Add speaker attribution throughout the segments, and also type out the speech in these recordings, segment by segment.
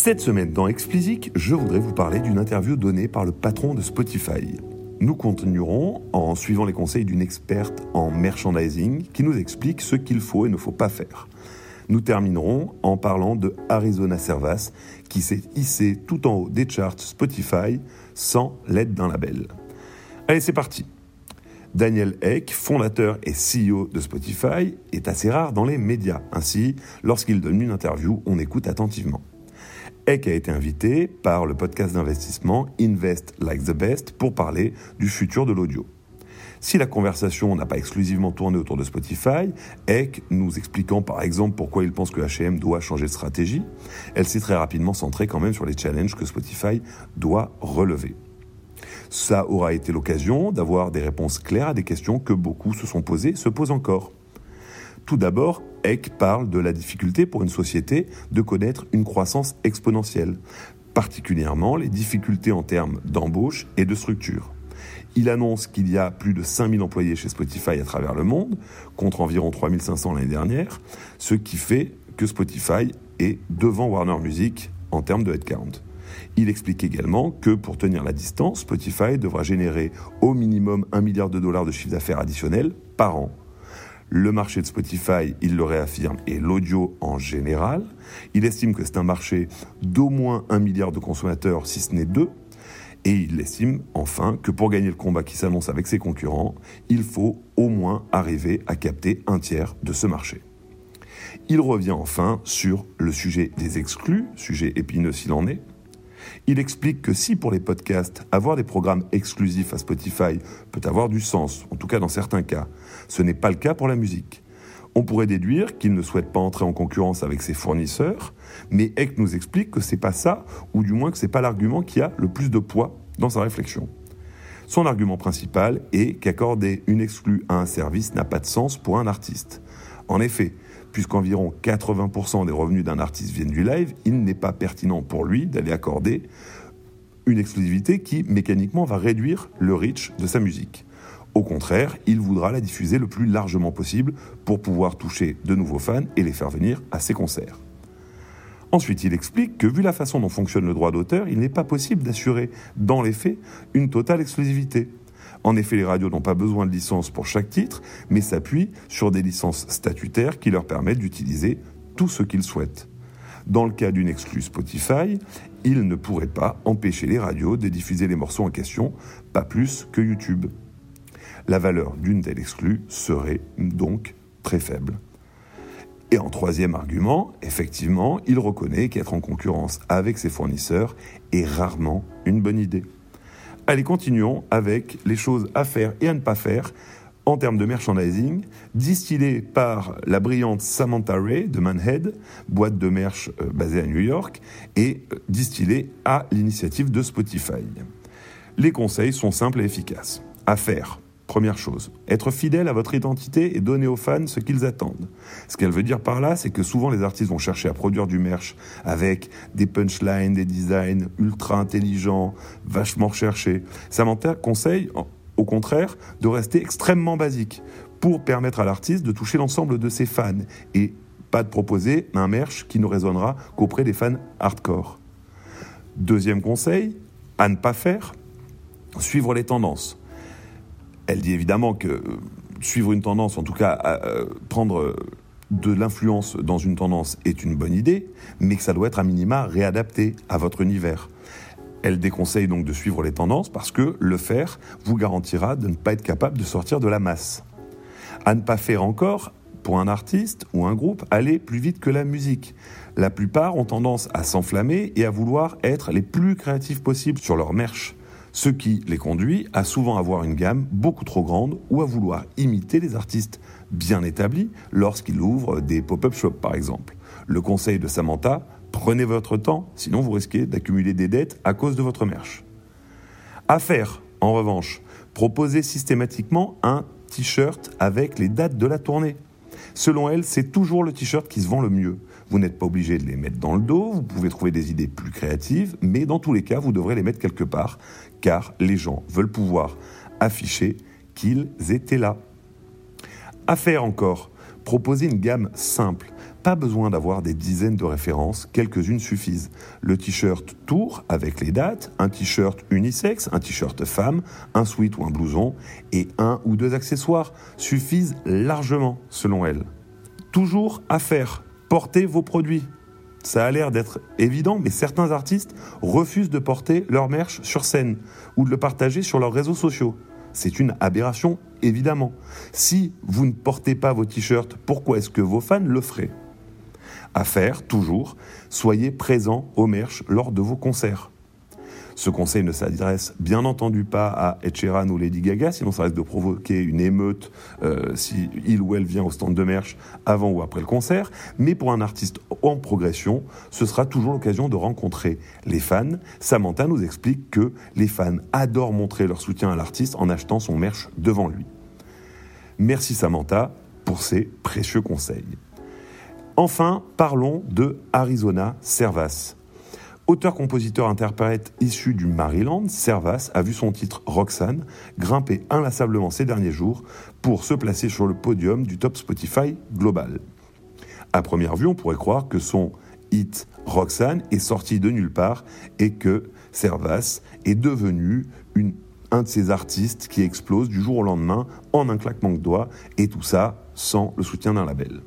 Speaker 1: Cette semaine dans Explicit, je voudrais vous parler d'une interview donnée par le patron de Spotify. Nous continuerons en suivant les conseils d'une experte en merchandising qui nous explique ce qu'il faut et ne faut pas faire. Nous terminerons en parlant de Arizona Servas qui s'est hissé tout en haut des charts Spotify sans l'aide d'un label. Allez, c'est parti. Daniel Eck, fondateur et CEO de Spotify, est assez rare dans les médias. Ainsi, lorsqu'il donne une interview, on écoute attentivement. Eck a été invité par le podcast d'investissement Invest Like the Best pour parler du futur de l'audio. Si la conversation n'a pas exclusivement tourné autour de Spotify, Eck nous expliquant par exemple pourquoi il pense que H&M doit changer de stratégie, elle s'est très rapidement centrée quand même sur les challenges que Spotify doit relever. Ça aura été l'occasion d'avoir des réponses claires à des questions que beaucoup se sont posées, se posent encore. Tout d'abord, Eck parle de la difficulté pour une société de connaître une croissance exponentielle, particulièrement les difficultés en termes d'embauche et de structure. Il annonce qu'il y a plus de 5000 employés chez Spotify à travers le monde, contre environ 3500 l'année dernière, ce qui fait que Spotify est devant Warner Music en termes de headcount. Il explique également que pour tenir la distance, Spotify devra générer au minimum 1 milliard de dollars de chiffre d'affaires additionnel par an le marché de Spotify, il le réaffirme, et l'audio en général. Il estime que c'est un marché d'au moins un milliard de consommateurs, si ce n'est deux. Et il estime enfin que pour gagner le combat qui s'annonce avec ses concurrents, il faut au moins arriver à capter un tiers de ce marché. Il revient enfin sur le sujet des exclus, sujet épineux s'il en est, il explique que si pour les podcasts, avoir des programmes exclusifs à Spotify peut avoir du sens, en tout cas dans certains cas, ce n'est pas le cas pour la musique. On pourrait déduire qu'il ne souhaite pas entrer en concurrence avec ses fournisseurs, mais Eck nous explique que c'est pas ça, ou du moins que c'est pas l'argument qui a le plus de poids dans sa réflexion. Son argument principal est qu'accorder une exclue à un service n'a pas de sens pour un artiste. En effet, puisqu'environ 80% des revenus d'un artiste viennent du live, il n'est pas pertinent pour lui d'aller accorder une exclusivité qui mécaniquement va réduire le reach de sa musique. Au contraire, il voudra la diffuser le plus largement possible pour pouvoir toucher de nouveaux fans et les faire venir à ses concerts. Ensuite, il explique que vu la façon dont fonctionne le droit d'auteur, il n'est pas possible d'assurer dans les faits une totale exclusivité. En effet, les radios n'ont pas besoin de licence pour chaque titre, mais s'appuient sur des licences statutaires qui leur permettent d'utiliser tout ce qu'ils souhaitent. Dans le cas d'une exclue Spotify, ils ne pourraient pas empêcher les radios de diffuser les morceaux en question, pas plus que YouTube. La valeur d'une telle exclue serait donc très faible. Et en troisième argument, effectivement, il reconnaît qu'être en concurrence avec ses fournisseurs est rarement une bonne idée. Allez, continuons avec les choses à faire et à ne pas faire en termes de merchandising, distillé par la brillante Samantha Ray de Manhead, boîte de merch euh, basée à New York, et euh, distillé à l'initiative de Spotify. Les conseils sont simples et efficaces. À faire. Première chose, être fidèle à votre identité et donner aux fans ce qu'ils attendent. Ce qu'elle veut dire par là, c'est que souvent les artistes vont chercher à produire du merch avec des punchlines, des designs ultra intelligents, vachement recherchés. Samantha conseille, au contraire, de rester extrêmement basique pour permettre à l'artiste de toucher l'ensemble de ses fans et pas de proposer un merch qui ne résonnera qu'auprès des fans hardcore. Deuxième conseil, à ne pas faire, suivre les tendances. Elle dit évidemment que euh, suivre une tendance, en tout cas euh, prendre de l'influence dans une tendance est une bonne idée, mais que ça doit être à minima réadapté à votre univers. Elle déconseille donc de suivre les tendances parce que le faire vous garantira de ne pas être capable de sortir de la masse. À ne pas faire encore, pour un artiste ou un groupe, aller plus vite que la musique. La plupart ont tendance à s'enflammer et à vouloir être les plus créatifs possibles sur leur merch ce qui les conduit à souvent avoir une gamme beaucoup trop grande ou à vouloir imiter les artistes bien établis lorsqu'ils ouvrent des pop-up shops par exemple. Le conseil de Samantha, prenez votre temps, sinon vous risquez d'accumuler des dettes à cause de votre merch. À faire, en revanche, proposez systématiquement un t-shirt avec les dates de la tournée. Selon elle, c'est toujours le t-shirt qui se vend le mieux. Vous n'êtes pas obligé de les mettre dans le dos, vous pouvez trouver des idées plus créatives, mais dans tous les cas, vous devrez les mettre quelque part, car les gens veulent pouvoir afficher qu'ils étaient là. À faire encore, proposer une gamme simple. Pas besoin d'avoir des dizaines de références, quelques-unes suffisent. Le t-shirt Tour avec les dates, un t-shirt unisexe, un t-shirt femme, un sweat ou un blouson, et un ou deux accessoires suffisent largement, selon elle. Toujours à faire, portez vos produits. Ça a l'air d'être évident, mais certains artistes refusent de porter leur merch sur scène ou de le partager sur leurs réseaux sociaux. C'est une aberration, évidemment. Si vous ne portez pas vos t-shirts, pourquoi est-ce que vos fans le feraient? À faire, toujours, soyez présents au merch lors de vos concerts. Ce conseil ne s'adresse bien entendu pas à Ed ou Lady Gaga, sinon ça risque de provoquer une émeute euh, si il ou elle vient au stand de merch avant ou après le concert. Mais pour un artiste en progression, ce sera toujours l'occasion de rencontrer les fans. Samantha nous explique que les fans adorent montrer leur soutien à l'artiste en achetant son merch devant lui. Merci Samantha pour ces précieux conseils. Enfin, parlons de Arizona Servas. Auteur-compositeur-interprète issu du Maryland, Servas a vu son titre Roxanne grimper inlassablement ces derniers jours pour se placer sur le podium du top Spotify global. À première vue, on pourrait croire que son hit Roxanne est sorti de nulle part et que Servas est devenu un de ces artistes qui explosent du jour au lendemain en un claquement de doigts et tout ça sans le soutien d'un label.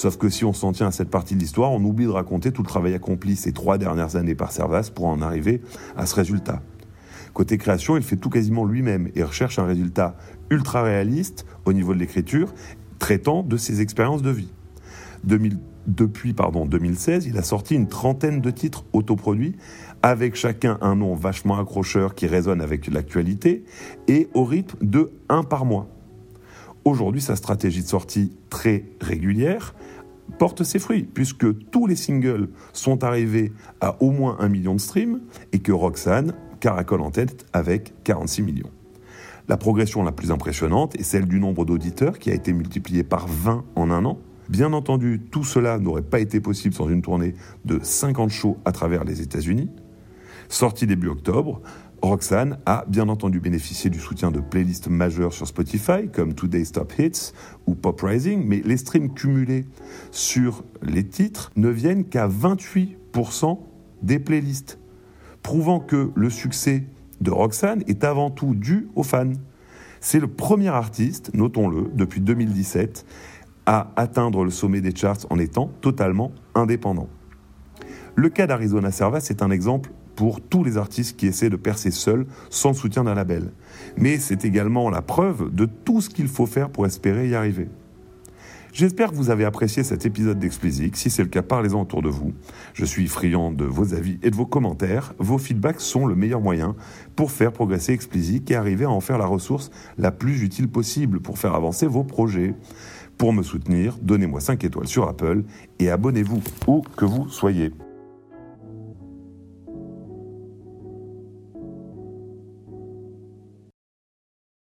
Speaker 1: Sauf que si on s'en tient à cette partie de l'histoire, on oublie de raconter tout le travail accompli ces trois dernières années par Servas pour en arriver à ce résultat. Côté création, il fait tout quasiment lui-même et recherche un résultat ultra réaliste au niveau de l'écriture, traitant de ses expériences de vie. depuis pardon, 2016, il a sorti une trentaine de titres autoproduits, avec chacun un nom vachement accrocheur qui résonne avec l'actualité, et au rythme de un par mois. Aujourd'hui, sa stratégie de sortie très régulière porte ses fruits, puisque tous les singles sont arrivés à au moins un million de streams et que Roxane caracole en tête avec 46 millions. La progression la plus impressionnante est celle du nombre d'auditeurs qui a été multiplié par 20 en un an. Bien entendu, tout cela n'aurait pas été possible sans une tournée de 50 shows à travers les États-Unis. Sortie début octobre, Roxane a bien entendu bénéficié du soutien de playlists majeures sur Spotify comme Today's Top Hits ou Pop Rising, mais les streams cumulés sur les titres ne viennent qu'à 28% des playlists, prouvant que le succès de Roxane est avant tout dû aux fans. C'est le premier artiste, notons-le, depuis 2017, à atteindre le sommet des charts en étant totalement indépendant. Le cas d'Arizona Servas est un exemple pour tous les artistes qui essaient de percer seuls sans soutien d'un label. Mais c'est également la preuve de tout ce qu'il faut faire pour espérer y arriver. J'espère que vous avez apprécié cet épisode d'Explicit. Si c'est le cas, parlez-en autour de vous. Je suis friand de vos avis et de vos commentaires. Vos feedbacks sont le meilleur moyen pour faire progresser Explicit et arriver à en faire la ressource la plus utile possible pour faire avancer vos projets. Pour me soutenir, donnez-moi 5 étoiles sur Apple et abonnez-vous où que vous soyez.